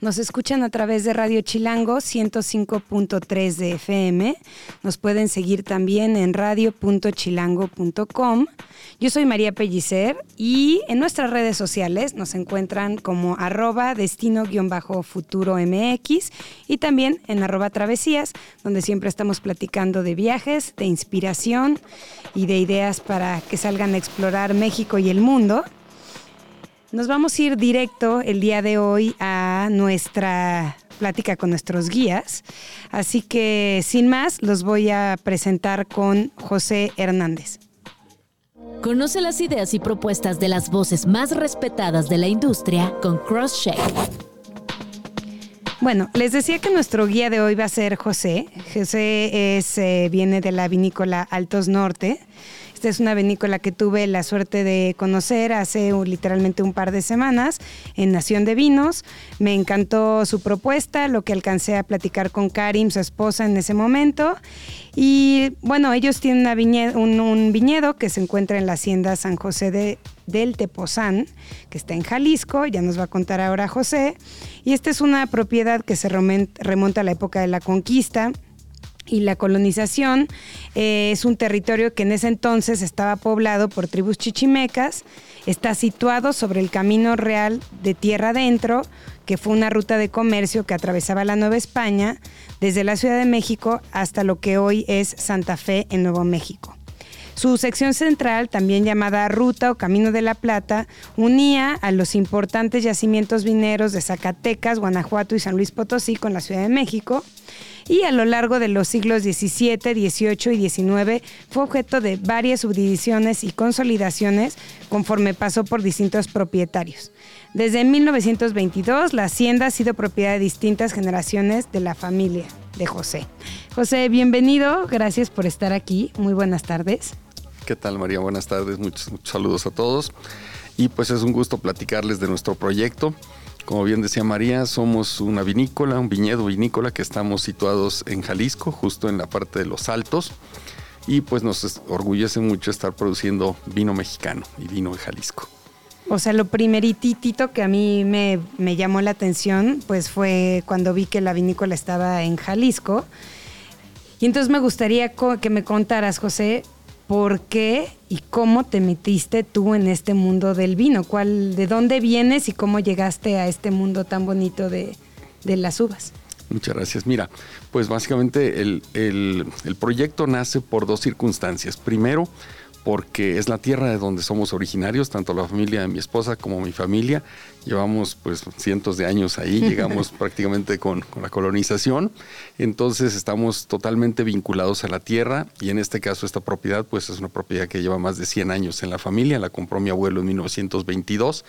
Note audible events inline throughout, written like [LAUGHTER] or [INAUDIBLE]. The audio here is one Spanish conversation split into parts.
Nos escuchan a través de Radio Chilango 105.3 de FM. Nos pueden seguir también en radio.chilango.com. Yo soy María Pellicer y en nuestras redes sociales nos encuentran como arroba destino-futuro MX y también en arroba travesías, donde siempre estamos platicando de viajes, de inspiración y de ideas para que salgan a explorar México y el mundo. Nos vamos a ir directo el día de hoy a nuestra plática con nuestros guías. Así que sin más, los voy a presentar con José Hernández. Conoce las ideas y propuestas de las voces más respetadas de la industria con CrossCheck. Bueno, les decía que nuestro guía de hoy va a ser José. José es, eh, viene de la vinícola Altos Norte. Esta es una vinícola que tuve la suerte de conocer hace literalmente un par de semanas en Nación de Vinos. Me encantó su propuesta, lo que alcancé a platicar con Karim, su esposa, en ese momento. Y bueno, ellos tienen un, viñedo que se encuentra en la hacienda San José de, del Tepozán, que está en Jalisco, ya nos va a contar ahora José. Y esta es una propiedad que se remonta a la época de la conquista y la colonización eh, es un territorio que en ese entonces estaba poblado por tribus chichimecas, está situado sobre el Camino Real de Tierra Adentro, que fue una ruta de comercio que atravesaba la Nueva España desde la Ciudad de México hasta lo que hoy es Santa Fe en Nuevo México. Su sección central, también llamada Ruta o Camino de la Plata, unía a los importantes yacimientos vineros de Zacatecas, Guanajuato y San Luis Potosí con la Ciudad de México y a lo largo de los siglos XVII, XVIII y XIX fue objeto de varias subdivisiones y consolidaciones conforme pasó por distintos propietarios. Desde 1922 la hacienda ha sido propiedad de distintas generaciones de la familia de José. José, bienvenido, gracias por estar aquí, muy buenas tardes. ¿Qué tal María? Buenas tardes, muchos, saludos a todos. Y pues es un gusto platicarles de nuestro proyecto. Como bien decía María, somos una vinícola, un viñedo vinícola que estamos situados en Jalisco, justo en la parte de los Altos. Y pues nos orgullece mucho estar produciendo vino mexicano y vino de Jalisco. O sea, lo primeritito que a mí me, me llamó la atención, pues fue cuando vi que la vinícola estaba en Jalisco. Y entonces me gustaría que me contaras, José, por qué y cómo te metiste tú en este mundo del vino. ¿Cuál, ¿De dónde vienes y cómo llegaste a este mundo tan bonito de, las uvas? Muchas gracias. Mira, pues básicamente el, el, proyecto nace por dos circunstancias. Primero, porque es la tierra de donde somos originarios, tanto la familia de mi esposa como mi familia. Llevamos pues cientos de años ahí, [LAUGHS] llegamos prácticamente con, la colonización, entonces estamos totalmente vinculados a la tierra y en este caso esta propiedad pues es una propiedad que lleva más de 100 años en la familia, la compró mi abuelo en 1922.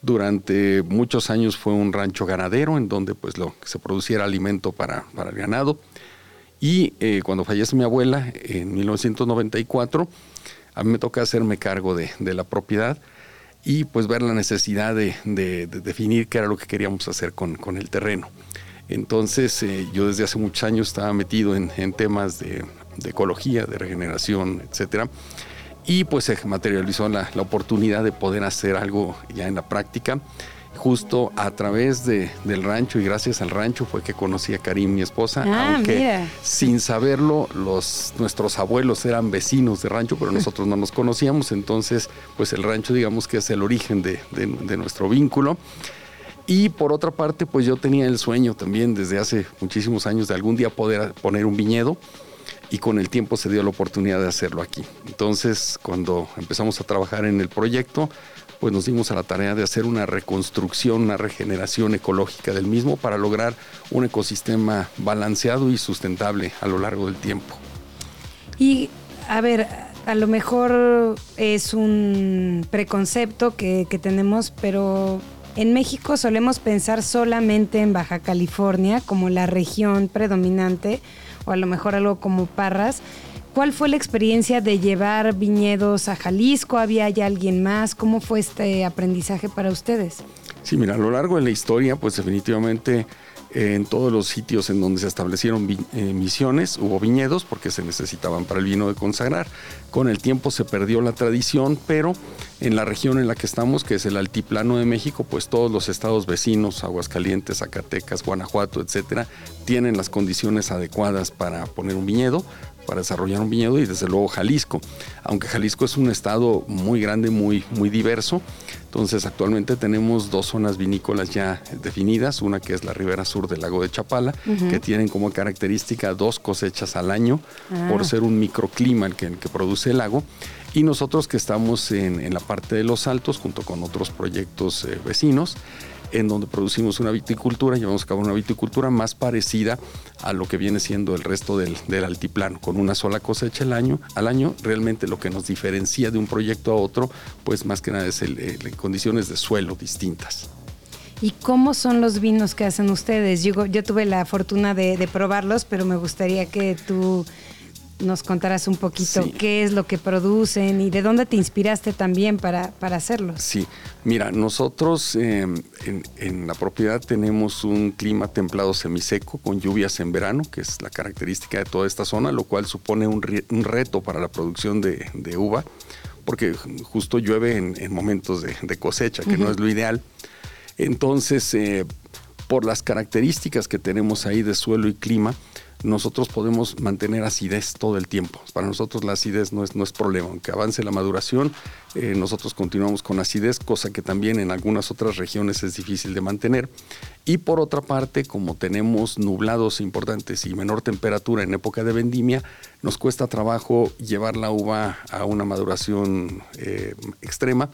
Durante muchos años fue un rancho ganadero en donde pues lo, se produciera alimento para, para el ganado. Y eh, cuando fallece mi abuela en 1994, a mí me toca hacerme cargo de, la propiedad y pues ver la necesidad de, definir qué era lo que queríamos hacer con, el terreno. Entonces eh, yo desde hace muchos años estaba metido en, temas de, ecología, de regeneración, etcétera. Y pues se materializó la, la oportunidad de poder hacer algo ya en la práctica justo a través de, del rancho y gracias al rancho fue que conocí a Karim, mi esposa, ah, aunque sin saberlo los, nuestros abuelos eran vecinos de rancho, pero nosotros no nos conocíamos, entonces pues el rancho digamos que es el origen de, de nuestro vínculo. Y por otra parte, pues yo tenía el sueño también desde hace muchísimos años de algún día poder poner un viñedo y con el tiempo se dio la oportunidad de hacerlo aquí. Entonces, cuando empezamos a trabajar en el proyecto, pues nos dimos a la tarea de hacer una reconstrucción, una regeneración ecológica del mismo para lograr un ecosistema balanceado y sustentable a lo largo del tiempo. Y a ver, a lo mejor es un preconcepto que, tenemos, pero En México solemos pensar solamente en Baja California como la región predominante, o a lo mejor algo como Parras. ¿Cuál fue la experiencia de llevar viñedos a Jalisco? ¿Había ya alguien más? ¿Cómo fue este aprendizaje para ustedes? Sí, mira, a lo largo de la historia, pues definitivamente en todos los sitios en donde se establecieron eh, misiones hubo viñedos porque se necesitaban para el vino de consagrar. Con el tiempo se perdió la tradición, pero en la región en la que estamos, que es el altiplano de México, pues todos los estados vecinos, Aguascalientes, Zacatecas, Guanajuato, etcétera, tienen las condiciones adecuadas para poner un viñedo para desarrollar un viñedo y desde luego Jalisco. Aunque Jalisco es un estado muy grande, muy, muy diverso, entonces actualmente tenemos dos zonas vinícolas ya definidas, una que es la ribera sur del lago de Chapala, que tienen como característica dos cosechas al año ah. por ser un microclima el que, que produce el lago, y nosotros que estamos en, la parte de los altos junto con otros proyectos eh, vecinos, en donde producimos una viticultura, llevamos a cabo una viticultura más parecida a lo que viene siendo el resto del, altiplano, con una sola cosecha al año. Al año, realmente lo que nos diferencia de un proyecto a otro, pues más que nada es el, condiciones de suelo distintas. ¿Y cómo son los vinos que hacen ustedes? Yo, tuve la fortuna de probarlos, pero me gustaría que tú nos contarás un poquito qué es lo que producen y de dónde te inspiraste también para, para hacerlo. Sí, mira, nosotros em, en, la propiedad tenemos un clima templado semiseco con lluvias en verano, que es la característica de toda esta zona, lo cual supone un, reto para la producción de, uva, porque justo llueve en, momentos de, cosecha, que no es lo ideal. Entonces, eh, por las características que tenemos ahí de suelo y clima, nosotros podemos mantener acidez todo el tiempo. Para nosotros la acidez no es, no es problema. Aunque avance la maduración, eh, nosotros continuamos con acidez, cosa que también en algunas otras regiones es difícil de mantener. Y por otra parte, como tenemos nublados importantes y menor temperatura en época de vendimia, nos cuesta trabajo llevar la uva a una maduración eh, extrema.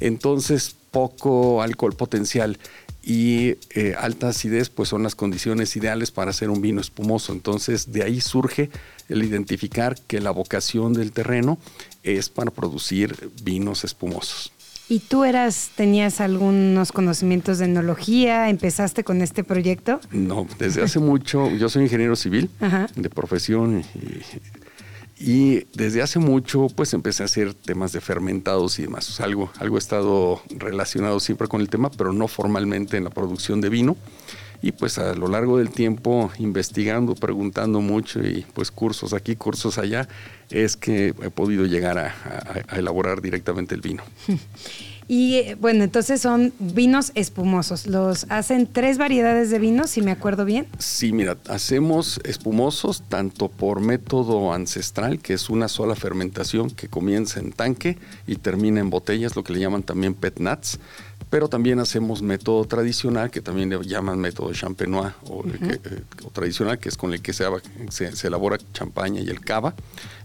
Entonces, poco alcohol potencial y eh, alta acidez pues son las condiciones ideales para hacer un vino espumoso. Entonces de ahí surge el identificar que la vocación del terreno es para producir vinos espumosos. ¿Y tú eras, tenías algunos conocimientos de enología? ¿Empezaste con este proyecto? No, desde hace mucho, yo soy ingeniero civil de profesión y y desde hace mucho, pues empecé a hacer temas de fermentados y demás. algo, algo he estado relacionado siempre con el tema, pero no formalmente en la producción de vino. Y pues a lo largo del tiempo, investigando, preguntando mucho y pues cursos aquí, cursos allá, es que he podido llegar a elaborar directamente el vino. [LAUGHS] Y eh, bueno, entonces son vinos espumosos. ¿Los hacen tres variedades de vinos, si me acuerdo bien? Sí, mira, hacemos espumosos tanto por método ancestral, que es una sola fermentación que comienza en tanque y termina en botellas, lo que le llaman también pet nuts pero también hacemos método tradicional, que también le llaman método champenois o, eh, tradicional, que es con el que se, se, elabora champaña y el cava,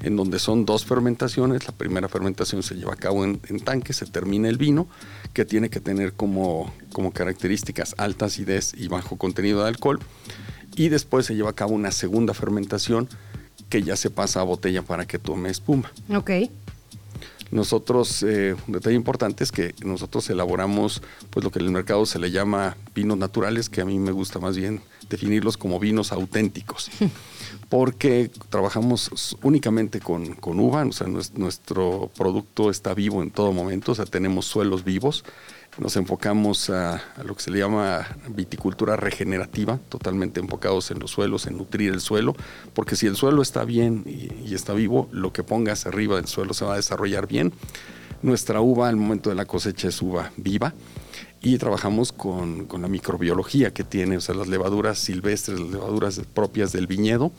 en donde son dos fermentaciones. La primera fermentación se lleva a cabo en, tanque, se termina el vino, que tiene que tener como, como características alta acidez y bajo contenido de alcohol, y después se lleva a cabo una segunda fermentación que ya se pasa a botella para que tome espuma. Ok. Nosotros, eh, un detalle importante es que nosotros elaboramos pues lo que en el mercado se le llama vinos naturales, que a mí me gusta más bien definirlos como vinos auténticos, [LAUGHS] porque trabajamos únicamente con, con uva, o sea, nuestro producto está vivo en todo momento, o sea, tenemos suelos vivos, nos enfocamos a, lo que se le llama viticultura regenerativa, totalmente enfocados en los suelos, en nutrir el suelo, porque si el suelo está bien y, está vivo, lo que pongas arriba del suelo se va a desarrollar bien. Nuestra uva al momento de la cosecha es uva viva y trabajamos con, con, la microbiología que tiene, o sea, las levaduras silvestres, las levaduras propias del viñedo,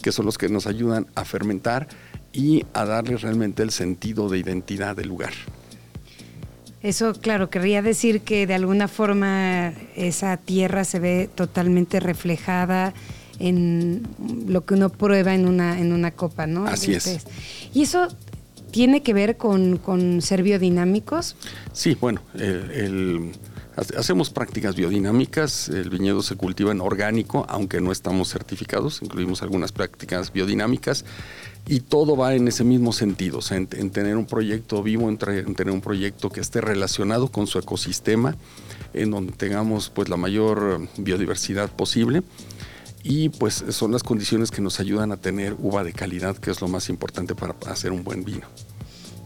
que son los que nos ayudan a fermentar y a darle realmente el sentido de identidad del lugar. Eso, claro, querría decir que de alguna forma esa tierra se ve totalmente reflejada en lo que uno prueba en una, en una copa, ¿no? Así es. Y eso tiene que ver con, ser biodinámicos. Sí, bueno, el, Hacemos prácticas biodinámicas, el viñedo se cultiva en orgánico, aunque no estamos certificados, incluimos algunas prácticas biodinámicas y todo va en ese mismo sentido, en, tener un proyecto vivo, en, tener un proyecto que esté relacionado con su ecosistema, en donde tengamos pues la mayor biodiversidad posible y pues son las condiciones que nos ayudan a tener uva de calidad, que es lo más importante para hacer un buen vino.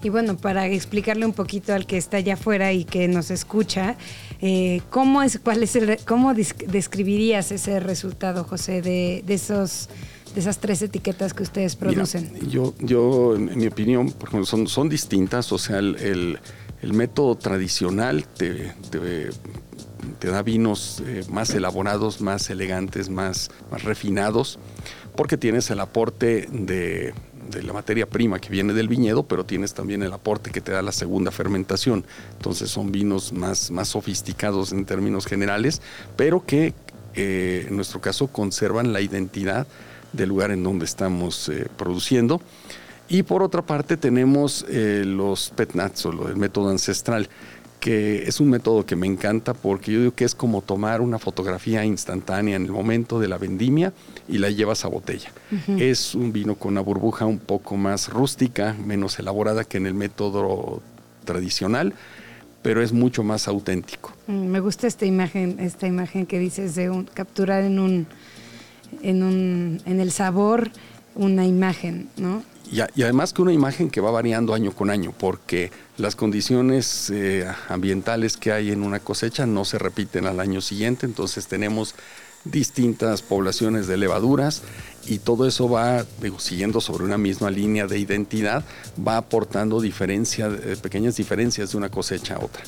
Y bueno, para explicarle un poquito al que está allá afuera y que nos escucha, eh, ¿cómo, es, cuál es el, ¿cómo describirías ese resultado, José, de, esos de esas tres etiquetas que ustedes producen? yo, yo, en mi opinión, son, son distintas. O sea, el, método tradicional te, te, da vinos eh, más elaborados, más elegantes, más, más refinados, porque tienes el aporte de de la materia prima que viene del viñedo, pero tienes también el aporte que te da la segunda fermentación. Entonces son vinos más, más sofisticados en términos generales, pero que eh, en nuestro caso conservan la identidad del lugar en donde estamos eh, produciendo. Y por otra parte tenemos eh, los petnats o el método ancestral que es un método que me encanta porque yo digo que es como tomar una fotografía instantánea en el momento de la vendimia y la llevas a botella. Es un vino con una burbuja un poco más rústica, menos elaborada que en el método tradicional, pero es mucho más auténtico. Mm, me gusta esta imagen, esta imagen que dices de capturar en un, en un, en el sabor una imagen, ¿no? Y, además que una imagen que va variando año con año, porque las condiciones eh, ambientales que hay en una cosecha no se repiten al año siguiente, entonces tenemos distintas poblaciones de levaduras y todo eso va, siguiendo sobre una misma línea de identidad, va aportando diferencia, eh, pequeñas diferencias de una cosecha a otra.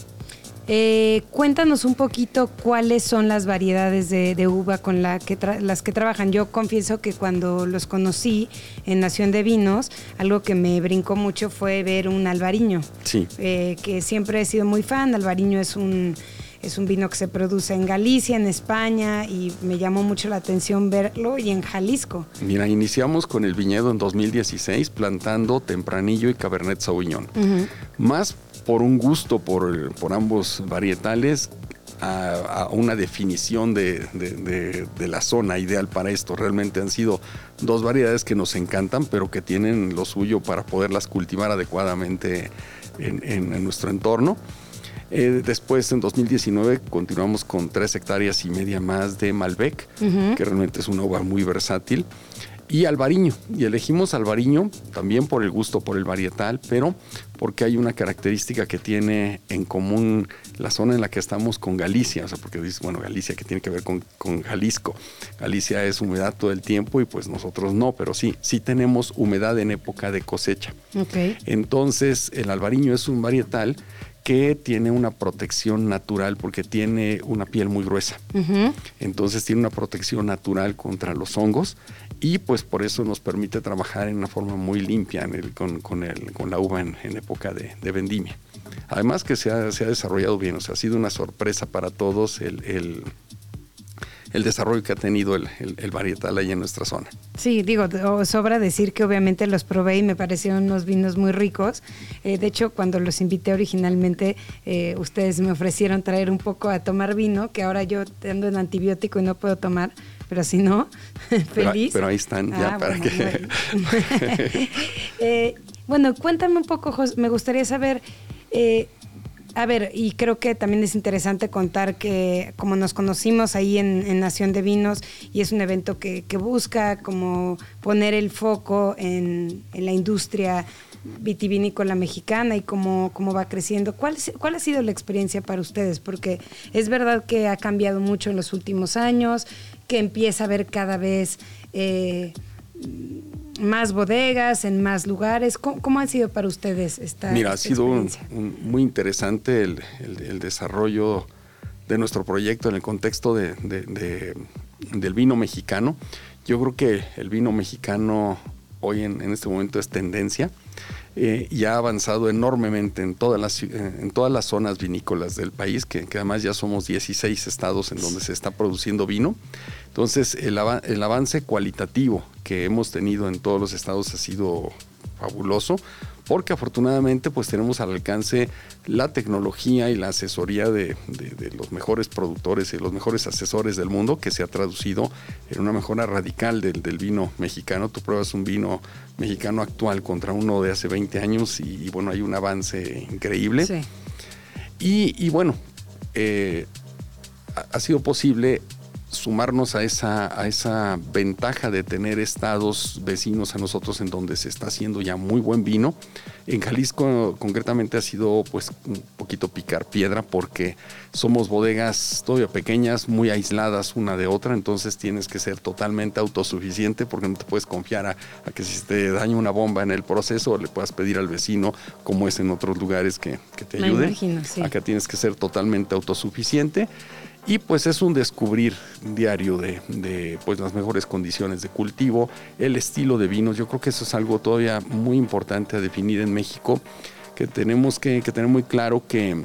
Eh, cuéntanos un poquito cuáles son las variedades de, uva con la que las que trabajan. Yo confieso que cuando los conocí en Nación de Vinos, algo que me brincó mucho fue ver un albariño. Sí. Eh, que siempre he sido muy fan. Albariño es un es un vino que se produce en Galicia, en España, y me llamó mucho la atención verlo, y en Jalisco. Mira, iniciamos con el viñedo en 2016 plantando Tempranillo y Cabernet Sauvignon. Más por un gusto por, ambos varietales a, una definición de, la zona ideal para esto. Realmente han sido dos variedades que nos encantan, pero que tienen lo suyo para poderlas cultivar adecuadamente en, nuestro entorno. Eh, después, en 2019, continuamos con tres hectáreas y media más de Malbec, que realmente es una uva muy versátil y albariño. Y elegimos albariño también por el gusto por el varietal, pero porque hay una característica que tiene en común la zona en la que estamos con Galicia. O sea, porque dices, bueno, Galicia que tiene que ver con, Jalisco. Galicia es humedad todo el tiempo y pues nosotros no, pero sí, sí tenemos humedad en época de cosecha. Okay. Entonces, el albariño es un varietal que tiene una protección natural porque tiene una piel muy gruesa. Entonces tiene una protección natural contra los hongos y pues por eso nos permite trabajar en una forma muy limpia con, con, la uva en, época de, vendimia. Además que se ha, desarrollado bien, o sea, ha sido una sorpresa para todos el, desarrollo que ha tenido el, varietal ahí en nuestra zona. Sí, digo, sobra decir que obviamente los probé y me parecieron unos vinos muy ricos. Eh, de hecho, cuando los invité originalmente, eh, ustedes me ofrecieron traer un poco a tomar vino, que ahora yo ando en antibiótico y no puedo tomar pero si no, [LAUGHS] feliz. Pero, ahí están ya ah, para que... [LAUGHS] [LAUGHS] Eh, bueno, cuéntame un poco, me gustaría saber... Eh, a ver, y creo que también es interesante contar que como nos conocimos ahí en, Nación de Vinos y es un evento que, busca como poner el foco en, la industria vitivinícola mexicana y cómo, cómo va creciendo. ¿Cuál, ¿Cuál ha sido la experiencia para ustedes? Porque es verdad que ha cambiado mucho en los últimos años, que empieza a haber cada vez eh, más bodegas en más lugares. ¿Cómo, ha sido para ustedes esta Mira, ha sido muy interesante el, desarrollo de nuestro proyecto en el contexto de, del vino mexicano. Yo creo que el vino mexicano hoy en, en este momento es tendencia eh, y ha avanzado enormemente en todas las, eh, en todas las zonas vinícolas del país, que, además ya somos 16 estados en donde se está produciendo vino. Entonces, el avance cualitativo que hemos tenido en todos los estados ha sido fabuloso porque afortunadamente pues tenemos al alcance la tecnología y la asesoría de, los mejores productores y los mejores asesores del mundo que se ha traducido en una mejora radical del, vino mexicano. Tú pruebas un vino mexicano actual contra uno de hace 20 años y, bueno, hay un avance increíble. Sí. Y, bueno, eh, ha sido posible sumarnos a esa, a esa ventaja de tener estados vecinos a nosotros en donde se está haciendo ya muy buen vino. En Jalisco concretamente ha sido pues un poquito picar piedra porque somos bodegas todavía pequeñas, muy aisladas una de otra, entonces tienes que ser totalmente autosuficiente porque no te puedes confiar a, que si te daña una bomba en el proceso le puedas pedir al vecino como es en otros lugares que, te ayude. Acá tienes que ser totalmente autosuficiente. Y pues es un descubrir diario de, pues las mejores condiciones de cultivo, el estilo de vinos. Yo creo que eso es algo todavía muy importante a definir en México, que tenemos que, tener muy claro que,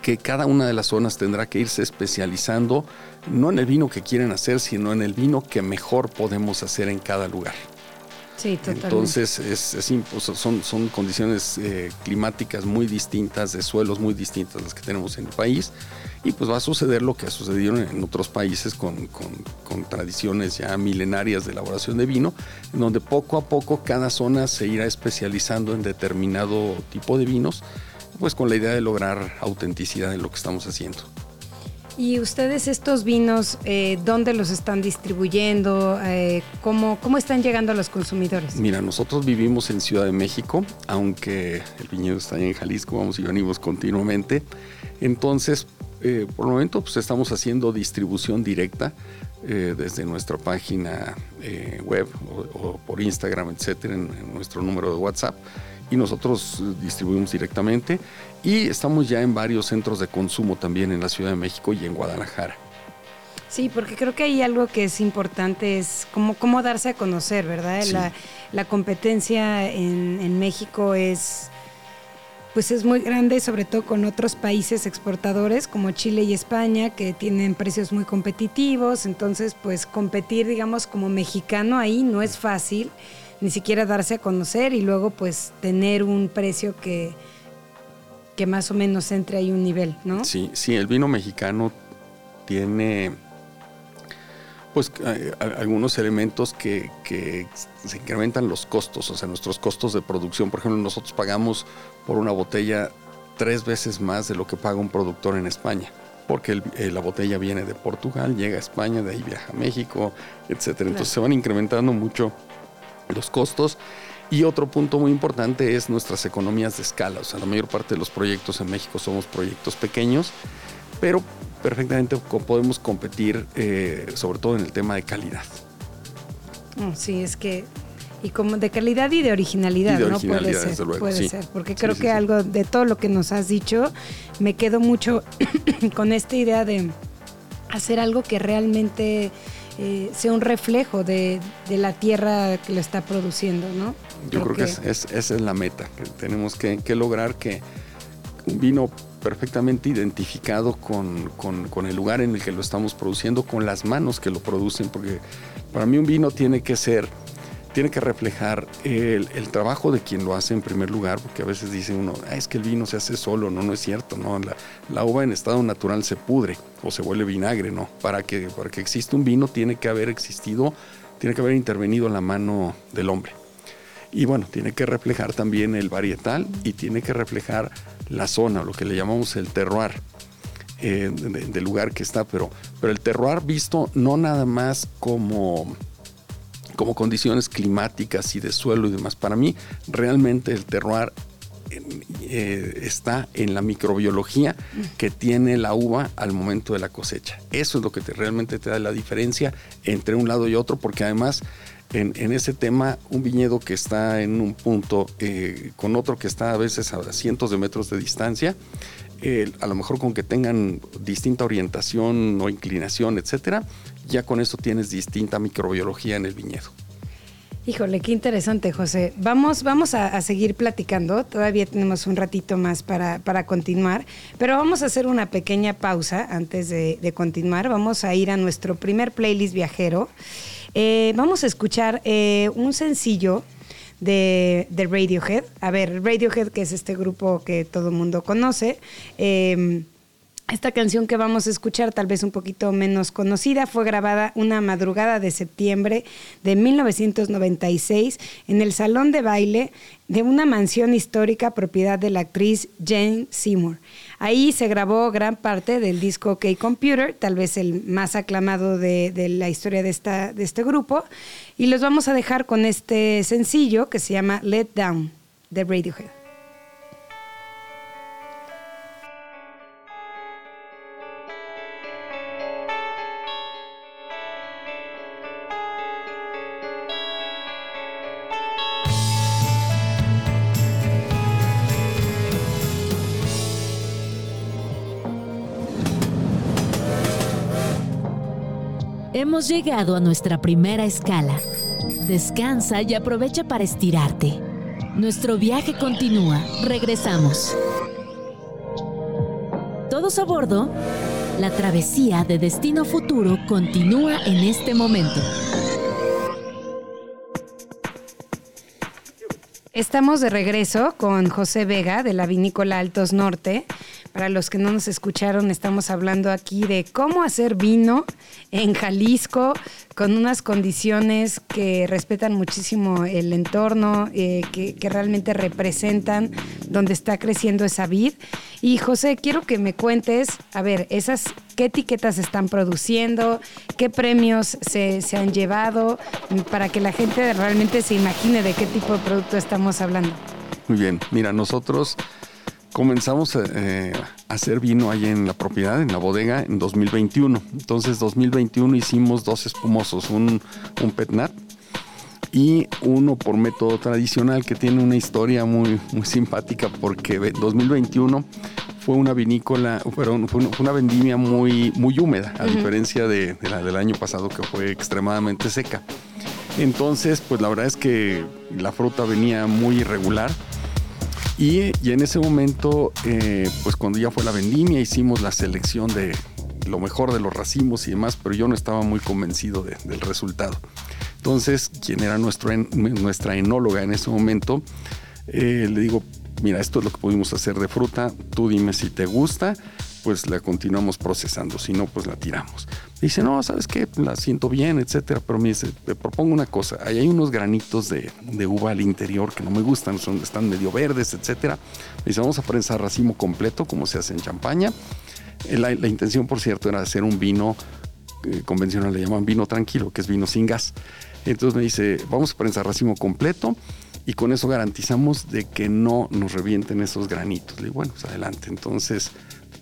que cada una de las zonas tendrá que irse especializando, no en el vino que quieren hacer, sino en el vino que mejor podemos hacer en cada lugar. Sí, totalmente. Entonces, es, pues, son, son condiciones eh, climáticas muy distintas, de suelos muy distintas las que tenemos en el país y pues va a suceder lo que ha sucedido en otros países con, tradiciones ya milenarias de elaboración de vino, en donde poco a poco cada zona se irá especializando en determinado tipo de vinos, pues con la idea de lograr autenticidad en lo que estamos haciendo. ¿Y ustedes estos vinos, eh, dónde los están distribuyendo? Eh, ¿cómo, ¿Cómo están llegando a los consumidores? Mira, nosotros vivimos en Ciudad de México, aunque el viñedo está en Jalisco, vamos y venimos continuamente. Entonces, eh, por el momento pues, estamos haciendo distribución directa eh, desde nuestra página eh, web o, por Instagram, etcétera, en, nuestro número de WhatsApp. Y nosotros distribuimos directamente. Y estamos ya en varios centros de consumo también en la Ciudad de México y en Guadalajara. Sí, porque creo que hay algo que es importante, es cómo, cómo darse a conocer, ¿verdad? La, competencia en, en México es pues es muy grande, sobre todo con otros países exportadores como Chile y España, que tienen precios muy competitivos. Entonces, pues competir, digamos, como mexicano ahí no es fácil, ni siquiera darse a conocer y luego pues tener un precio que, que más o menos entre ahí un nivel, ¿no? Sí, sí, el vino mexicano tiene pues eh, algunos elementos que, se incrementan los costos, o sea, nuestros costos de producción. Por ejemplo, nosotros pagamos por una botella tres veces más de lo que paga un productor en España, porque eh, la botella viene de Portugal, llega a España, de ahí viaja a México, etcétera. Entonces se van incrementando mucho los costos. Y otro punto muy importante es nuestras economías de escala. O sea, la mayor parte de los proyectos en México somos proyectos pequeños, pero perfectamente podemos competir, eh, sobre todo en el tema de calidad. Mm, sí, es que y como de calidad y de originalidad, ¿no? Puede ser, puede ser, porque creo que algo de todo lo que nos has dicho, me quedo mucho [CLEARS THROAT] con esta idea de hacer algo que realmente eh, sea un reflejo de, la tierra que lo está produciendo, ¿no? Yo creo, que, esa es la meta, que tenemos que, que lograr que un vino perfectamente identificado con, el lugar en el que lo estamos produciendo, con las manos que lo producen, porque para mí un vino tiene que ser, tiene que reflejar el, trabajo de quien lo hace en primer lugar, porque a veces dicen uno, ah, es que el vino se hace solo, no, no es cierto, no, la, uva en estado natural se pudre o se vuelve vinagre, ¿no? Para que, para que exista un vino tiene que haber existido, tiene que haber intervenido la mano del hombre. Y bueno, tiene que reflejar también el varietal y tiene que reflejar la zona, lo que le llamamos el terroir. Eh, del lugar que está, pero, pero el terroir visto no nada más como, como condiciones climáticas y de suelo y demás. Para mí, realmente el terroir eh, está en la microbiología que tiene la uva al momento de la cosecha. Eso es lo que realmente te da la diferencia entre un lado y otro, porque además en, ese tema, un viñedo que está en un punto eh, con otro que está a veces a cientos de metros de distancia, a lo mejor con que tengan distinta orientación o inclinación, etcétera, ya con eso tienes distinta microbiología en el viñedo. Híjole, qué interesante, José. Vamos, vamos a, seguir platicando. Todavía tenemos un ratito más para, continuar, pero vamos a hacer una pequeña pausa antes de continuar. Vamos a ir a nuestro primer playlist viajero. Eh, vamos a escuchar eh, un sencillo de, Radiohead. A ver, Radiohead, que es este grupo que todo el mundo conoce. Em, esta canción que vamos a escuchar, tal vez un poquito menos conocida, fue grabada una madrugada de septiembre de 1996 en el salón de baile de una mansión histórica propiedad de la actriz Jane Seymour. Ahí se grabó gran parte del disco K-Computer, tal vez el más aclamado de, la historia de, de este grupo. Y los vamos a dejar con este sencillo que se llama Let Down de Radiohead. Hemos llegado a nuestra primera escala. Descansa y aprovecha para estirarte. Nuestro viaje continúa. Regresamos. Todos a bordo. La travesía de Destino Futuro continúa en este momento. Estamos de regreso con José Vega de la Vinícola Altos Norte. Para los que no nos escucharon, estamos hablando aquí de cómo hacer vino en Jalisco con unas condiciones que respetan muchísimo el entorno, eh, que, realmente representan donde está creciendo esa vid. Y José, quiero que me cuentes, a ver, esas qué etiquetas están produciendo, qué premios se, se han llevado, para que la gente realmente se imagine de qué tipo de producto estamos hablando. Muy bien, mira, nosotros comenzamos eh, a hacer vino ahí en la propiedad, en la bodega, en 2021. Entonces, 2021 hicimos dos espumosos, un, un petnat y uno por método tradicional que tiene una historia muy, muy simpática porque 2021 fue una vinícola, fue una vendimia muy, muy húmeda, a diferencia de, de, la del año pasado que fue extremadamente seca. Entonces, pues la verdad es que la fruta venía muy irregular y, en ese momento, eh, pues cuando ya fue la vendimia, hicimos la selección de lo mejor de los racimos y demás, pero yo no estaba muy convencido del resultado. Entonces, quien era nuestra enóloga en ese momento, eh, le digo, mira, esto es lo que pudimos hacer de fruta, tú dime si te gusta, pues la continuamos procesando, si no, pues la tiramos. Dice, no, ¿sabes qué? La siento bien, etcétera, pero me dice, te propongo una cosa, ahí hay unos granitos de, uva al interior que no me gustan, son, están medio verdes, etcétera. Me dice, vamos a prensar racimo completo, como se hace en champaña. Eh, la, intención, por cierto, era hacer un vino eh, convencional, le llaman vino tranquilo, que es vino sin gas. Entonces me dice, vamos a prensar racimo completo y con eso garantizamos de que no nos revienten esos granitos. Le digo, bueno, pues adelante. Entonces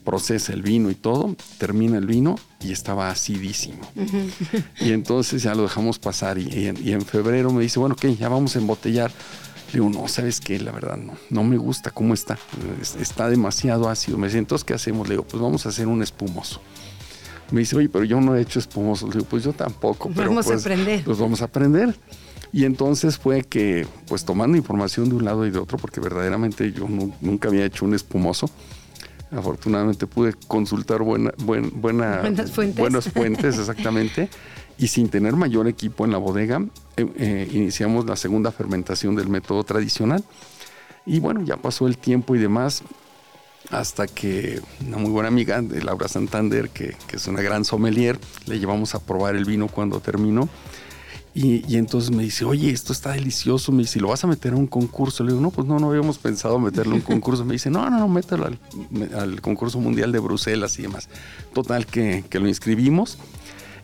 procesa el vino y todo, termina el vino y estaba acidísimo. Y entonces ya lo dejamos pasar y, en, febrero me dice, bueno, ¿qué? Ya vamos a embotellar. Le digo, no, ¿sabes qué? La verdad, no, no me gusta cómo está. Está demasiado ácido. Me dice, entonces, ¿qué hacemos? Le digo, pues vamos a hacer un espumoso. Me dice, oye, pero yo no he hecho espumoso. Le digo, pues yo tampoco. Pero vamos a pues, aprender. Pues vamos a aprender. Y entonces fue que, pues tomando información de un lado y de otro, porque verdaderamente yo nunca había hecho un espumoso, afortunadamente pude consultar buena, buenas fuentes, buenas fuentes exactamente, y sin tener mayor equipo en la bodega, eh, eh, iniciamos la segunda fermentación del método tradicional. Y bueno, ya pasó el tiempo y demás, hasta que una muy buena amiga de Laura Santander, que, que es una gran sommelier, le llevamos a probar el vino cuando terminó y, entonces me dice, oye, esto está delicioso. Me dice, ¿lo vas a meter a un concurso? Le digo, no, pues no, no habíamos pensado meterlo a un concurso. Me dice, no, no, no, mételo al, concurso mundial de Bruselas y demás. Total, que, lo inscribimos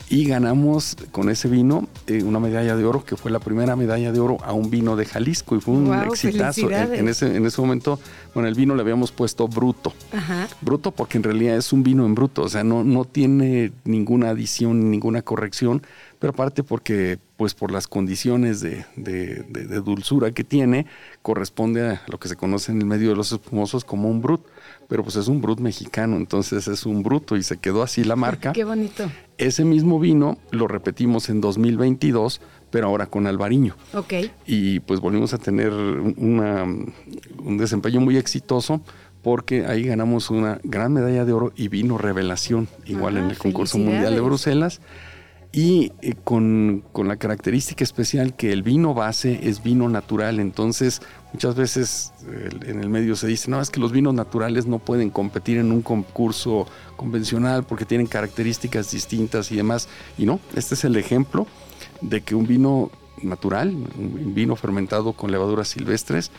y ganamos con ese vino eh, una medalla de oro, que fue la primera medalla de oro a un vino de Jalisco y fue un exitazo. En, ese, en ese momento, bueno, el vino le habíamos puesto bruto. Bruto porque en realidad es un vino en bruto, o sea, no, no tiene ninguna adición, ninguna corrección pero aparte porque, pues por las condiciones de, dulzura que tiene, corresponde a lo que se conoce en el medio de los espumosos como un brut, pero pues es un brut mexicano, entonces es un bruto y se quedó así la marca. [LAUGHS] Qué bonito. Ese mismo vino lo repetimos en 2022, pero ahora con Albariño. Ok. Y pues volvimos a tener una, un desempeño muy exitoso porque ahí ganamos una gran medalla de oro y vino revelación, igual en el concurso mundial de Bruselas y eh, con, la característica especial que el vino base es vino natural. Entonces, muchas veces en el medio se dice, no, es que los vinos naturales no pueden competir en un concurso convencional porque tienen características distintas y demás. Y no, este es el ejemplo de que un vino natural, un vino fermentado con levaduras silvestres,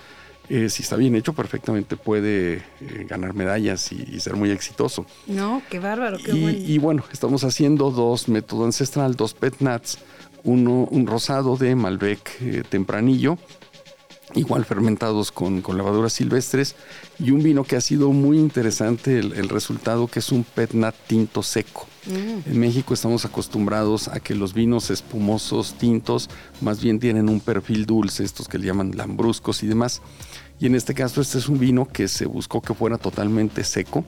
eh, si está bien hecho, perfectamente puede eh, ganar medallas y, ser muy exitoso. No, qué bárbaro, qué y, bueno. Y bueno, estamos haciendo dos métodos ancestral, dos pet nuts, uno, un rosado de Malbec eh, tempranillo, igual fermentados con, levaduras silvestres, y un vino que ha sido muy interesante el, resultado, que es un pet nat tinto seco. Mm. En México estamos acostumbrados a que los vinos espumosos tintos más bien tienen un perfil dulce, estos que le llaman lambruscos y demás. Y en este caso este es un vino que se buscó que fuera totalmente seco.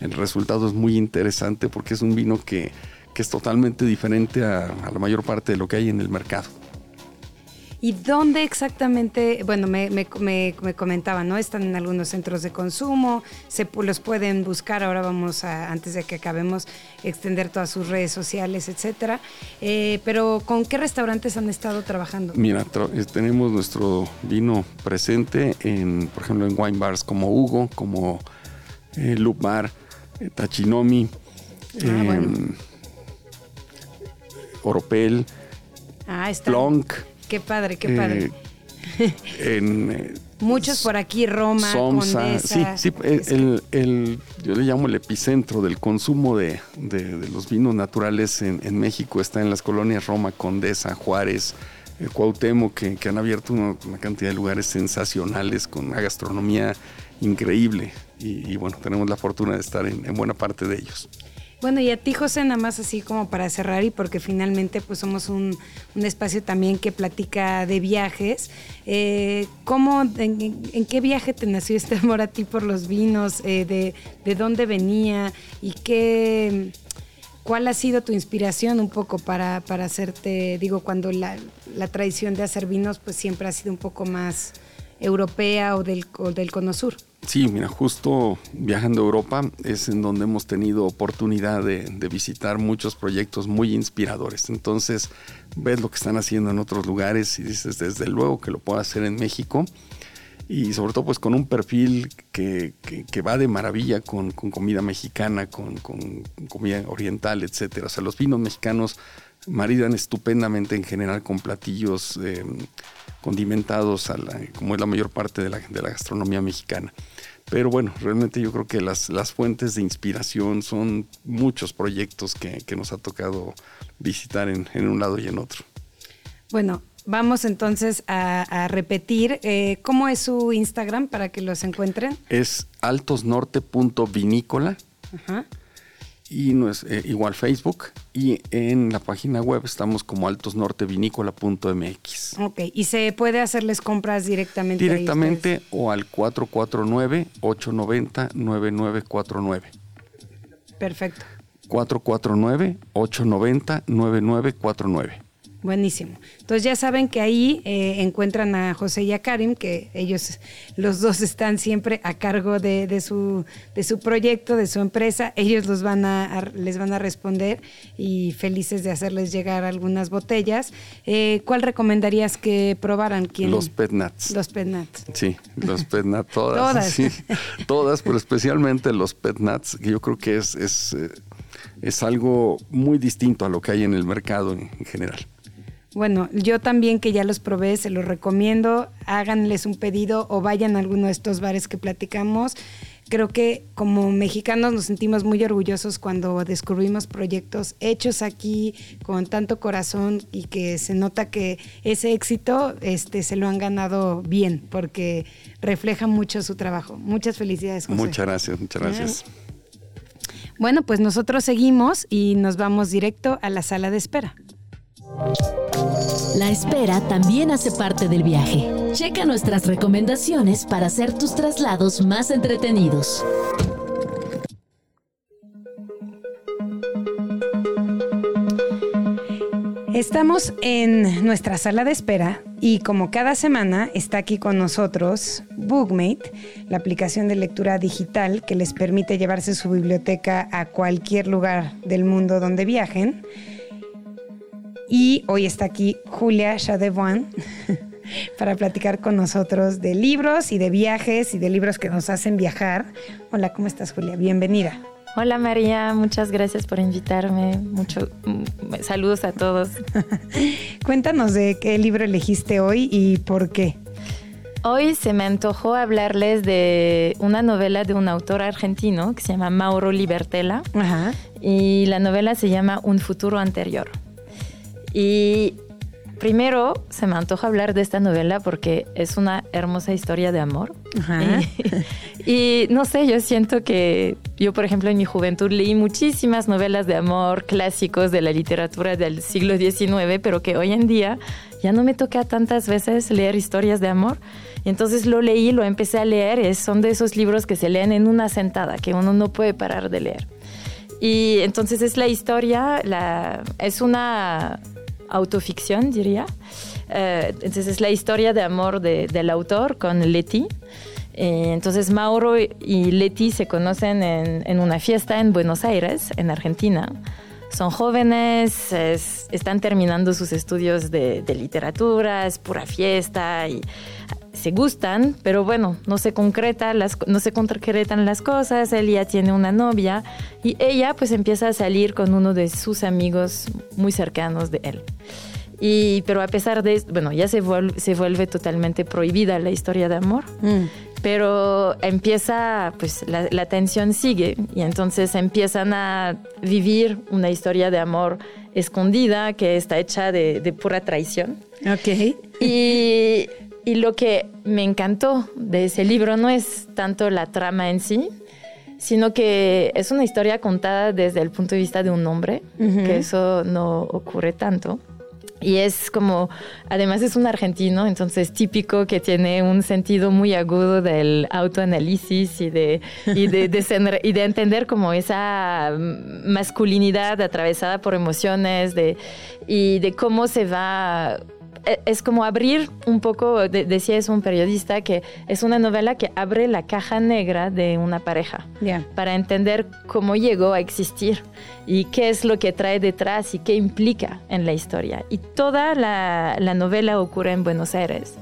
El resultado es muy interesante porque es un vino que, es totalmente diferente a la mayor parte de lo que hay en el mercado. ¿Y dónde exactamente? Bueno, me, me, me, comentaban, ¿no? Están en algunos centros de consumo, se los pueden buscar. Ahora vamos a, antes de que acabemos, extender todas sus redes sociales, etcétera. Eh, pero, ¿con qué restaurantes han estado trabajando? Mira, eh, tenemos nuestro vino presente, en, por ejemplo, en wine bars como Hugo, como eh, Loop Bar, eh, Tachinomi, ah, em, Oropel, ah, Plonk. Qué padre, qué padre. Eh, [LAUGHS] en, eh, Muchos por aquí, Roma, Condesa. Sí, sí el, yo le llamo el epicentro del consumo de, los vinos naturales en, México. Está en las colonias Roma, Condesa, Juárez, eh, Cuauhtémoc, que, han abierto una, cantidad de lugares sensacionales con una gastronomía increíble. Y, bueno, tenemos la fortuna de estar en buena parte de ellos. Bueno, y a ti, José, nada más así como para cerrar y porque finalmente pues somos un, espacio también que platica de viajes. Eh, ¿Cómo, en, qué viaje te nació este amor a ti por los vinos? Eh, de, dónde venía? ¿Y qué, cuál ha sido tu inspiración un poco para, para hacerte, digo, cuando la, la tradición de hacer vinos pues siempre ha sido un poco más europea o del, o del Cono Sur? Sí, mira, justo viajando a Europa es en donde hemos tenido oportunidad de, visitar muchos proyectos muy inspiradores. Entonces, ves lo que están haciendo en otros lugares y dices, desde luego que lo puedo hacer en México. Y sobre todo, pues con un perfil que, va de maravilla con, comida mexicana, con, comida oriental, etcétera. O sea, los vinos mexicanos maridan estupendamente en general con platillos eh, condimentados, a como es la mayor parte de la, de la, gastronomía mexicana. Pero bueno, realmente yo creo que las, las fuentes de inspiración son muchos proyectos que, que nos ha tocado visitar en, en, un lado y en otro. Bueno, vamos entonces a, repetir. Eh, ¿Cómo es su Instagram para que los encuentren? Es altosnorte.vinícola. Ajá y no es eh, igual Facebook y en la página web estamos como altosnortevinícola.mx. Ok, y se puede hacerles compras directamente. Directamente o al 449-890-9949. Perfecto. 449-890-9949. Buenísimo. Entonces ya saben que ahí eh, encuentran a José y a Karim, que ellos los dos están siempre a cargo de, su, de su proyecto, de su empresa. Ellos los van a, les van a responder y felices de hacerles llegar algunas botellas. Eh, ¿Cuál recomendarías que probaran? ¿Quién? Los Pet Nuts. Los Pet Nuts. Sí, los Pet Nuts, [LAUGHS] todas. todas. Sí, todas, pero especialmente los Pet Nuts, que yo creo que es, es, eh, es algo muy distinto a lo que hay en el mercado en general. Bueno, yo también que ya los probé, se los recomiendo. Háganles un pedido o vayan a alguno de estos bares que platicamos. Creo que como mexicanos nos sentimos muy orgullosos cuando descubrimos proyectos hechos aquí con tanto corazón y que se nota que ese éxito este, se lo han ganado bien porque refleja mucho su trabajo. Muchas felicidades. José. Muchas gracias, muchas gracias. Bueno, pues nosotros seguimos y nos vamos directo a la sala de espera. La espera también hace parte del viaje. Checa nuestras recomendaciones para hacer tus traslados más entretenidos. Estamos en nuestra sala de espera y como cada semana está aquí con nosotros Bookmate, la aplicación de lectura digital que les permite llevarse su biblioteca a cualquier lugar del mundo donde viajen Y hoy está aquí Julia Chadevoine [LAUGHS] para platicar con nosotros de libros y de viajes y de libros que nos hacen viajar. Hola, ¿cómo estás Julia? Bienvenida. Hola María, muchas gracias por invitarme. Mucho, mm, saludos a todos. [LAUGHS] Cuéntanos de qué libro elegiste hoy y por qué. Hoy se me antojó hablarles de una novela de un autor argentino que se llama Mauro Libertela. Y la novela se llama Un futuro anterior. Y primero se me antoja hablar de esta novela porque es una hermosa historia de amor. [LAUGHS] Y, no sé, yo siento que yo, por ejemplo, en mi juventud leí muchísimas novelas de amor clásicos de la literatura del siglo XIX, pero que hoy en día ya no me toca tantas veces leer historias de amor. Y entonces lo leí, lo empecé a leer, son de esos libros que se leen en una sentada, que uno no puede parar de leer. Y entonces es la historia, la, es una autoficción, diría. Eh, entonces es la historia de amor del autor con Leti. Eh, entonces Mauro y Leti se conocen en, una fiesta en Buenos Aires, en Argentina. Son jóvenes, están terminando sus estudios de, de, literatura, es pura fiesta y se gustan, pero bueno, no se, concreta las, no se concretan las cosas, él ya tiene una novia y ella pues empieza a salir con uno de sus amigos muy cercanos de él. Y, pero a pesar de esto, bueno, ya se vuelve, se vuelve totalmente prohibida la historia de amor. Mm. Pero empieza, pues la, la, tensión sigue y entonces empiezan a vivir una historia de amor escondida que está hecha de, de pura traición. Ok. Y y lo que me encantó de ese libro no es tanto la trama en sí, sino que es una historia contada desde el punto de vista de un hombre, que eso no ocurre tanto. Y es como, además es un argentino, entonces típico que tiene un sentido muy agudo del autoanálisis y de, y de, [LAUGHS] y de entender como esa masculinidad atravesada por emociones de, y de cómo se va es como abrir un poco, decía es un periodista, que es una novela que abre la caja negra de una pareja para entender cómo llegó a existir y qué es lo que trae detrás y qué implica en la historia. Y toda la, novela ocurre en Buenos Aires.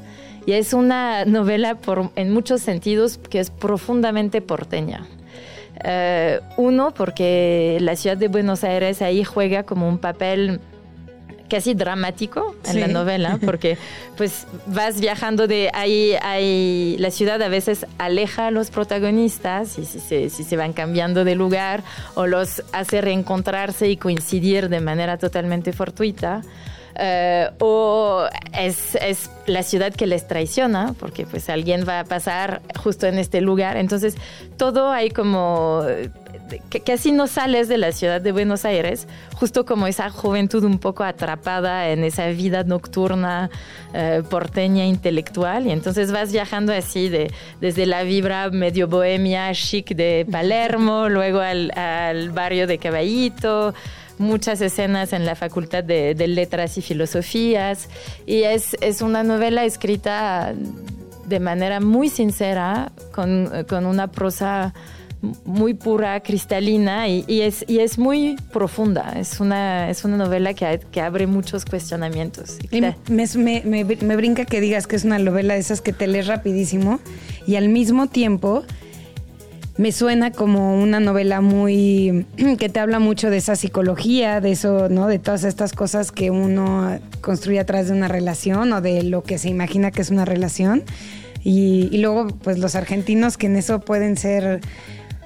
Y es una novela por, en muchos sentidos que es profundamente porteña. Eh, uno, porque la ciudad de Buenos Aires ahí juega como un papel casi dramático en la novela, [LAUGHS] porque pues vas viajando de ahí, ahí, la ciudad a veces aleja a los protagonistas y si se, si se van cambiando de lugar o los hace reencontrarse y coincidir de manera totalmente fortuita. Eh, o es, es, la ciudad que les traiciona, porque pues alguien va a pasar justo en este lugar. Entonces, todo hay como que casi no sales de la ciudad de Buenos Aires, justo como esa juventud un poco atrapada en esa vida nocturna eh, porteña intelectual. Y entonces vas viajando así de, desde la vibra medio bohemia chic de Palermo, [LAUGHS] luego al, al barrio de Caballito muchas escenas en la Facultad de, de, Letras y Filosofías y es, es, una novela escrita de manera muy sincera, con, con una prosa muy pura, cristalina y, es, y es muy profunda. Es una, es una novela que, que abre muchos cuestionamientos. Me, me, me, me, brinca que digas que es una novela de esas que te lees rapidísimo y al mismo tiempo me suena como una novela muy que te habla mucho de esa psicología, de eso, ¿no? De todas estas cosas que uno construye atrás de una relación o de lo que se imagina que es una relación. Y, y luego, pues los argentinos que en eso pueden ser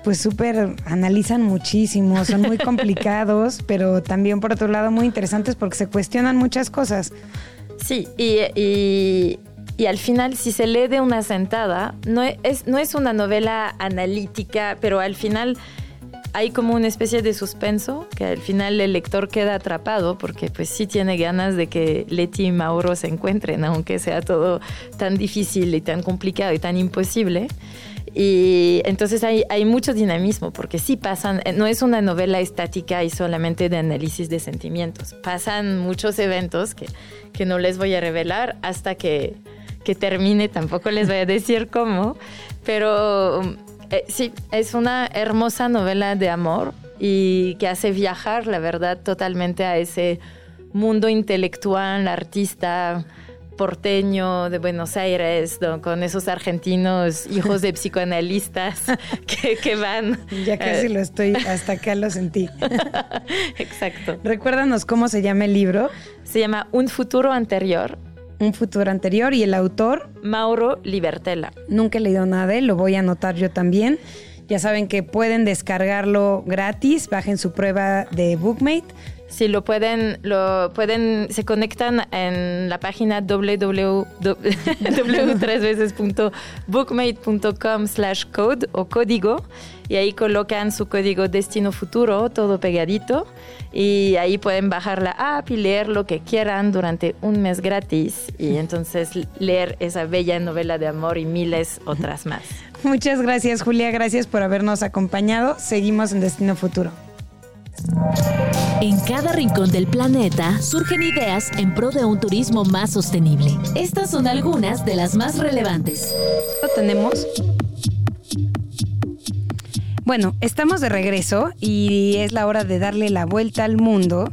pues súper analizan muchísimo, son muy [LAUGHS] complicados, pero también por otro lado muy interesantes porque se cuestionan muchas cosas. Sí, y, al final si se lee de una sentada, no es, no es una novela analítica, pero al final hay como una especie de suspenso que al final el lector queda atrapado porque pues sí tiene ganas de que Leti y Mauro se encuentren, aunque sea todo tan difícil y tan complicado y tan imposible. Y entonces hay, hay mucho dinamismo, porque sí pasan, eh, no es una novela estática y solamente de análisis de sentimientos. Pasan muchos eventos que, que no les voy a revelar hasta que, que termine, tampoco les voy a decir cómo, pero eh, sí, es una hermosa novela de amor y que hace viajar, la verdad, totalmente a ese mundo intelectual, artista porteño de Buenos Aires, con esos argentinos hijos de psicoanalistas [LAUGHS] que, van. Ya casi eh, lo estoy, hasta acá lo sentí. [LAUGHS] Exacto. Recuérdanos cómo se llama el libro. Se llama Un futuro anterior. Un futuro anterior y el autor. Mauro Libertela. Nunca he leído nada de él, lo voy a anotar yo también. Ya saben que pueden descargarlo gratis, bajen su prueba de Bookmate si lo pueden, lo pueden, se conectan en la página www.bookmate.com slash code o código y ahí colocan su código destino futuro, todo pegadito y ahí pueden bajar la app y leer lo que quieran durante un mes gratis y entonces leer esa bella novela de amor y miles otras más. Muchas gracias Julia, gracias por habernos acompañado. Seguimos en Destino Futuro. En cada rincón del planeta surgen ideas en pro de un turismo más sostenible. Estas son algunas de las más relevantes. Lo tenemos. Bueno, estamos de regreso y es la hora de darle la vuelta al mundo.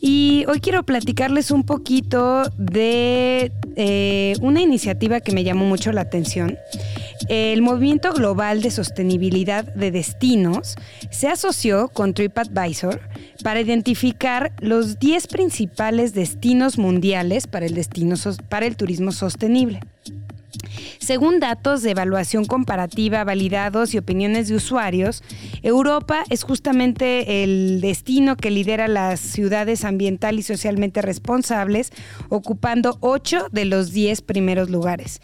Y hoy quiero platicarles un poquito de eh, una iniciativa que me llamó mucho la atención el movimiento global de sostenibilidad de destinos se asoció con TripAdvisor para identificar los 10 principales destinos mundiales para el, destino, para el turismo sostenible. Según datos de evaluación comparativa validados y opiniones de usuarios, Europa es justamente el destino que lidera las ciudades ambiental y socialmente responsables, ocupando 8 de los 10 primeros lugares.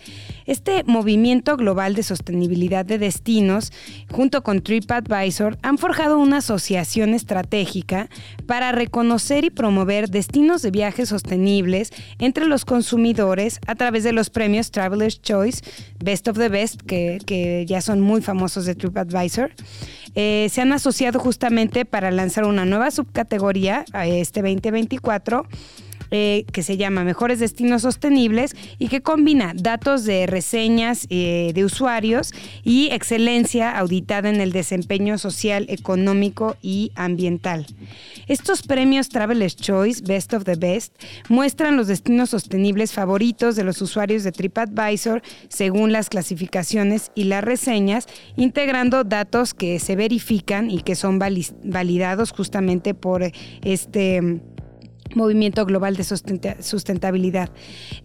Este movimiento global de sostenibilidad de destinos, junto con TripAdvisor, han forjado una asociación estratégica para reconocer y promover destinos de viajes sostenibles entre los consumidores a través de los premios Traveler's Choice, Best of the Best, que, ya son muy famosos de TripAdvisor. Eh, se han asociado justamente para lanzar una nueva subcategoría a este 2024 eh, que se llama Mejores Destinos Sostenibles y que combina datos de reseñas eh, de usuarios y excelencia auditada en el desempeño social, económico y ambiental. Estos premios Traveler's Choice Best of the Best muestran los destinos sostenibles favoritos de los usuarios de TripAdvisor según las clasificaciones y las reseñas, integrando datos que se verifican y que son validados justamente por este Movimiento Global de Sustentabilidad.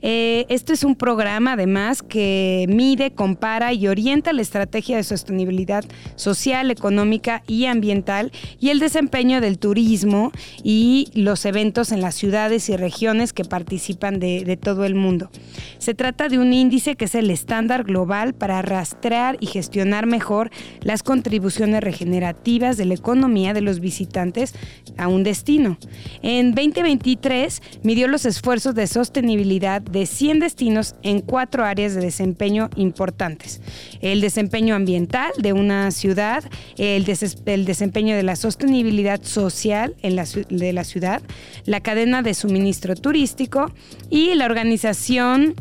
Eh, esto es un programa, además, que mide, compara y orienta la estrategia de sostenibilidad social, económica y ambiental y el desempeño del turismo y los eventos en las ciudades y regiones que participan de, de todo el mundo. Se trata de un índice que es el estándar global para rastrear y gestionar mejor las contribuciones regenerativas de la economía de los visitantes a un destino. En 2020 midió los esfuerzos de sostenibilidad de 100 destinos en cuatro áreas de desempeño importantes. El desempeño ambiental de una ciudad, el, desempeño de la sostenibilidad social de la ciudad, la cadena de suministro turístico y la organización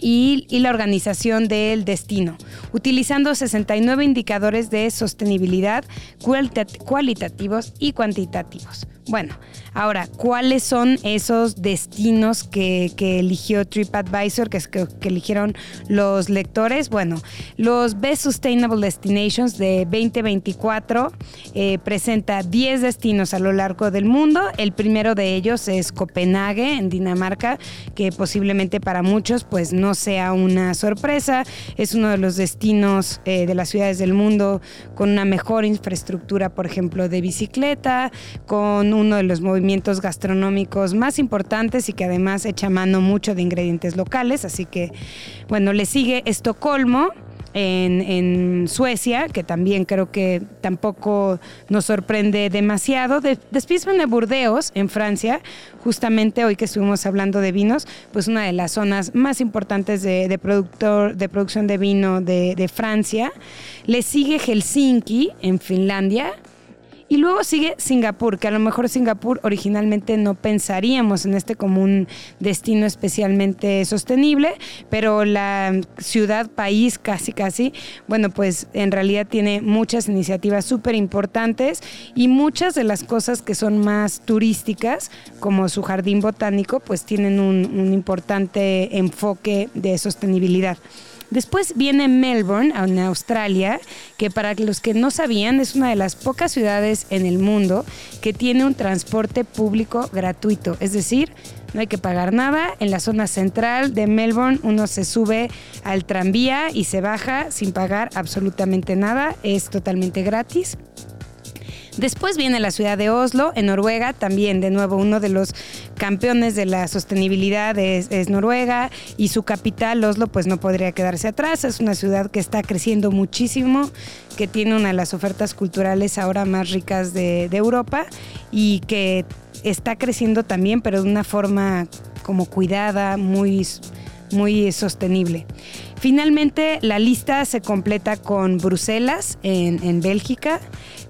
y, la organización del destino, utilizando 69 indicadores de sostenibilidad cualitativos y cuantitativos. Bueno, ahora, ¿cuáles son esos destinos que, eligió TripAdvisor, que, que, eligieron los lectores? Bueno, los Best Sustainable Destinations de 2024 eh, presenta 10 destinos a lo largo del mundo. El primero de ellos es Copenhague, en Dinamarca, que posiblemente para muchos pues no sea una sorpresa. Es uno de los destinos eh, de las ciudades del mundo con una mejor infraestructura, por ejemplo, de bicicleta, con uno de los movimientos gastronómicos más importantes y que además echa mano mucho de ingredientes locales. Así que, bueno, le sigue Estocolmo. En, Suecia, que también creo que tampoco nos sorprende demasiado. después viene Burdeos, en Francia, justamente hoy que estuvimos hablando de vinos, pues una de las zonas más importantes de, productor, de producción de vino de, de Francia. Le sigue Helsinki, en Finlandia, Y luego sigue Singapur, que a lo mejor Singapur originalmente no pensaríamos en este como un destino especialmente sostenible, pero la ciudad, país casi casi, bueno, pues en realidad tiene muchas iniciativas súper importantes y muchas de las cosas que son más turísticas, como su jardín botánico, pues tienen un, un importante enfoque de sostenibilidad. Después viene Melbourne, en Australia, que para los que no sabían es una de las pocas ciudades en el mundo que tiene un transporte público gratuito. Es decir, no hay que pagar nada. En la zona central de Melbourne uno se sube al tranvía y se baja sin pagar absolutamente nada. Es totalmente gratis. Después viene la ciudad de Oslo, en Noruega, también de nuevo uno de los campeones de la sostenibilidad es, Noruega y su capital, Oslo, pues no podría quedarse atrás. Es una ciudad que está creciendo muchísimo, que tiene una de las ofertas culturales ahora más ricas de, Europa y que está creciendo también, pero de una forma como cuidada, muy muy sostenible. Finalmente, la lista se completa con Bruselas en Bélgica,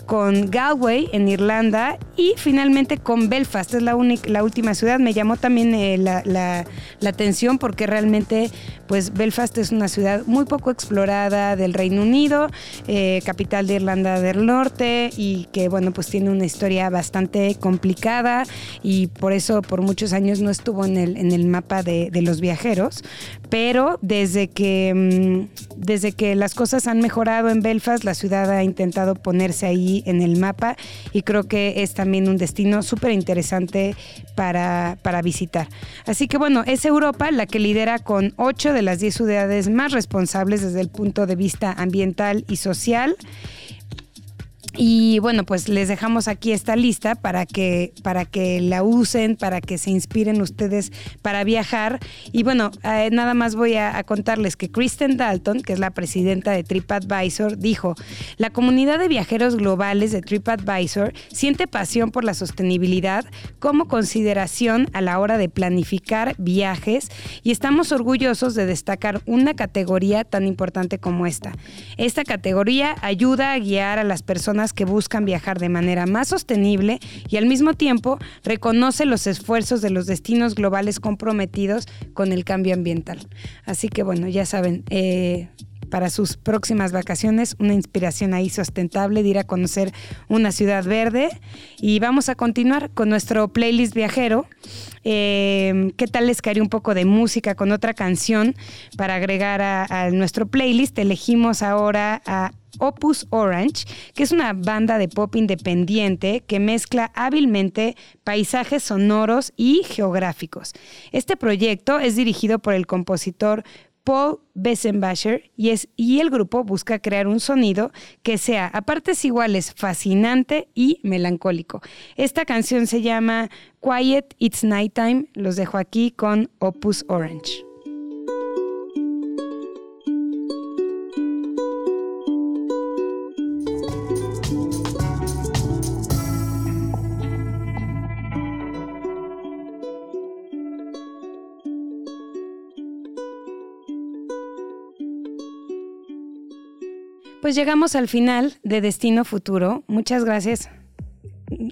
con Galway en Irlanda y finalmente con Belfast. Es la, única, la última ciudad. Me llamó también eh, la, atención porque realmente pues Belfast es una ciudad muy poco explorada del Reino Unido, eh, capital de Irlanda del Norte y que bueno pues tiene una historia bastante complicada y por eso por muchos años no estuvo en el, en el mapa de, de los viajeros. Pero desde que, mm, desde que las cosas han mejorado en Belfast, la ciudad ha intentado ponerse ahí en el mapa y creo que es también un destino súper interesante para, para visitar. Así que bueno, es Europa la que lidera con 8 de las 10 ciudades más responsables desde el punto de vista ambiental y social. Y bueno, pues les dejamos aquí esta lista para que, para que la usen, para que se inspiren ustedes para viajar. Y bueno, eh, nada más voy a, contarles que Kristen Dalton, que es la presidenta de TripAdvisor, dijo, la comunidad de viajeros globales de TripAdvisor siente pasión por la sostenibilidad como consideración a la hora de planificar viajes y estamos orgullosos de destacar una categoría tan importante como esta. Esta categoría ayuda a guiar a las personas que buscan viajar de manera más sostenible y al mismo tiempo reconoce los esfuerzos de los destinos globales comprometidos con el cambio ambiental. Así que bueno, ya saben, eh, para sus próximas vacaciones, una inspiración ahí sustentable de ir a conocer una ciudad verde. Y vamos a continuar con nuestro playlist viajero. Eh, ¿Qué tal les caería un poco de música con otra canción para agregar a nuestro playlist? Elegimos ahora a Opus Orange, que es una banda de pop independiente que mezcla hábilmente paisajes sonoros y geográficos. Este proyecto es dirigido por el compositor Paul Bessenbacher y, y el grupo busca crear un sonido que sea a partes iguales fascinante y melancólico. Esta canción se llama Quiet It's Nighttime. Los dejo aquí con Opus Orange. Pues llegamos al final de Destino Futuro. Muchas gracias.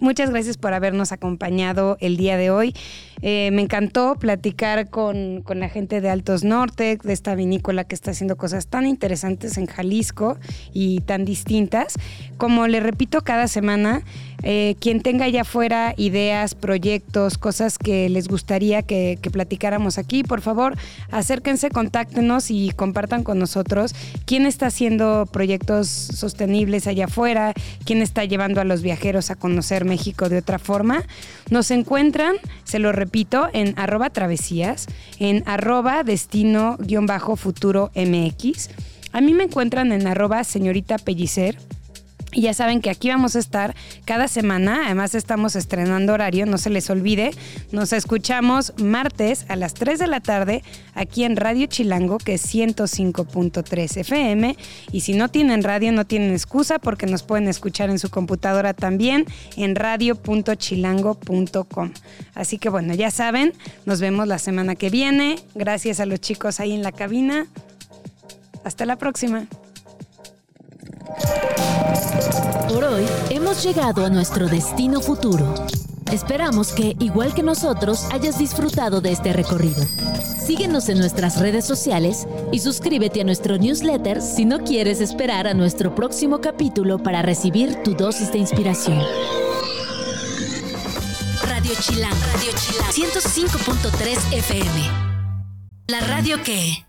Muchas gracias por habernos acompañado el día de hoy. Eh, me encantó platicar con, con, la gente de Altos Norte, de esta vinícola que está haciendo cosas tan interesantes en Jalisco y tan distintas. Como le repito cada semana, eh, quien tenga allá afuera ideas, proyectos, cosas que les gustaría que, platicáramos aquí, por favor, acérquense, contáctenos y compartan con nosotros quién está haciendo proyectos sostenibles allá afuera, quién está llevando a los viajeros a conocer México de otra forma. Nos encuentran, se lo repito, en arroba travesías, en arroba destino-futuro MX. A mí me encuentran en arroba señorita Pellicer y ya saben que aquí vamos a estar cada semana. Además estamos estrenando horario, no se les olvide. Nos escuchamos martes a las 3 de la tarde aquí en Radio Chilango, que es 105.3 FM. Y si no tienen radio, no tienen excusa porque nos pueden escuchar en su computadora también en radio.chilango.com. Así que bueno, ya saben, nos vemos la semana que viene. Gracias a los chicos ahí en la cabina. Hasta la próxima. Por hoy hemos llegado a nuestro destino futuro. Esperamos que, igual que nosotros, hayas disfrutado de este recorrido. Síguenos en nuestras redes sociales y suscríbete a nuestro newsletter si no quieres esperar a nuestro próximo capítulo para recibir tu dosis de inspiración. Radio Chilán, Radio Chilán, 105.3 FM. La radio que...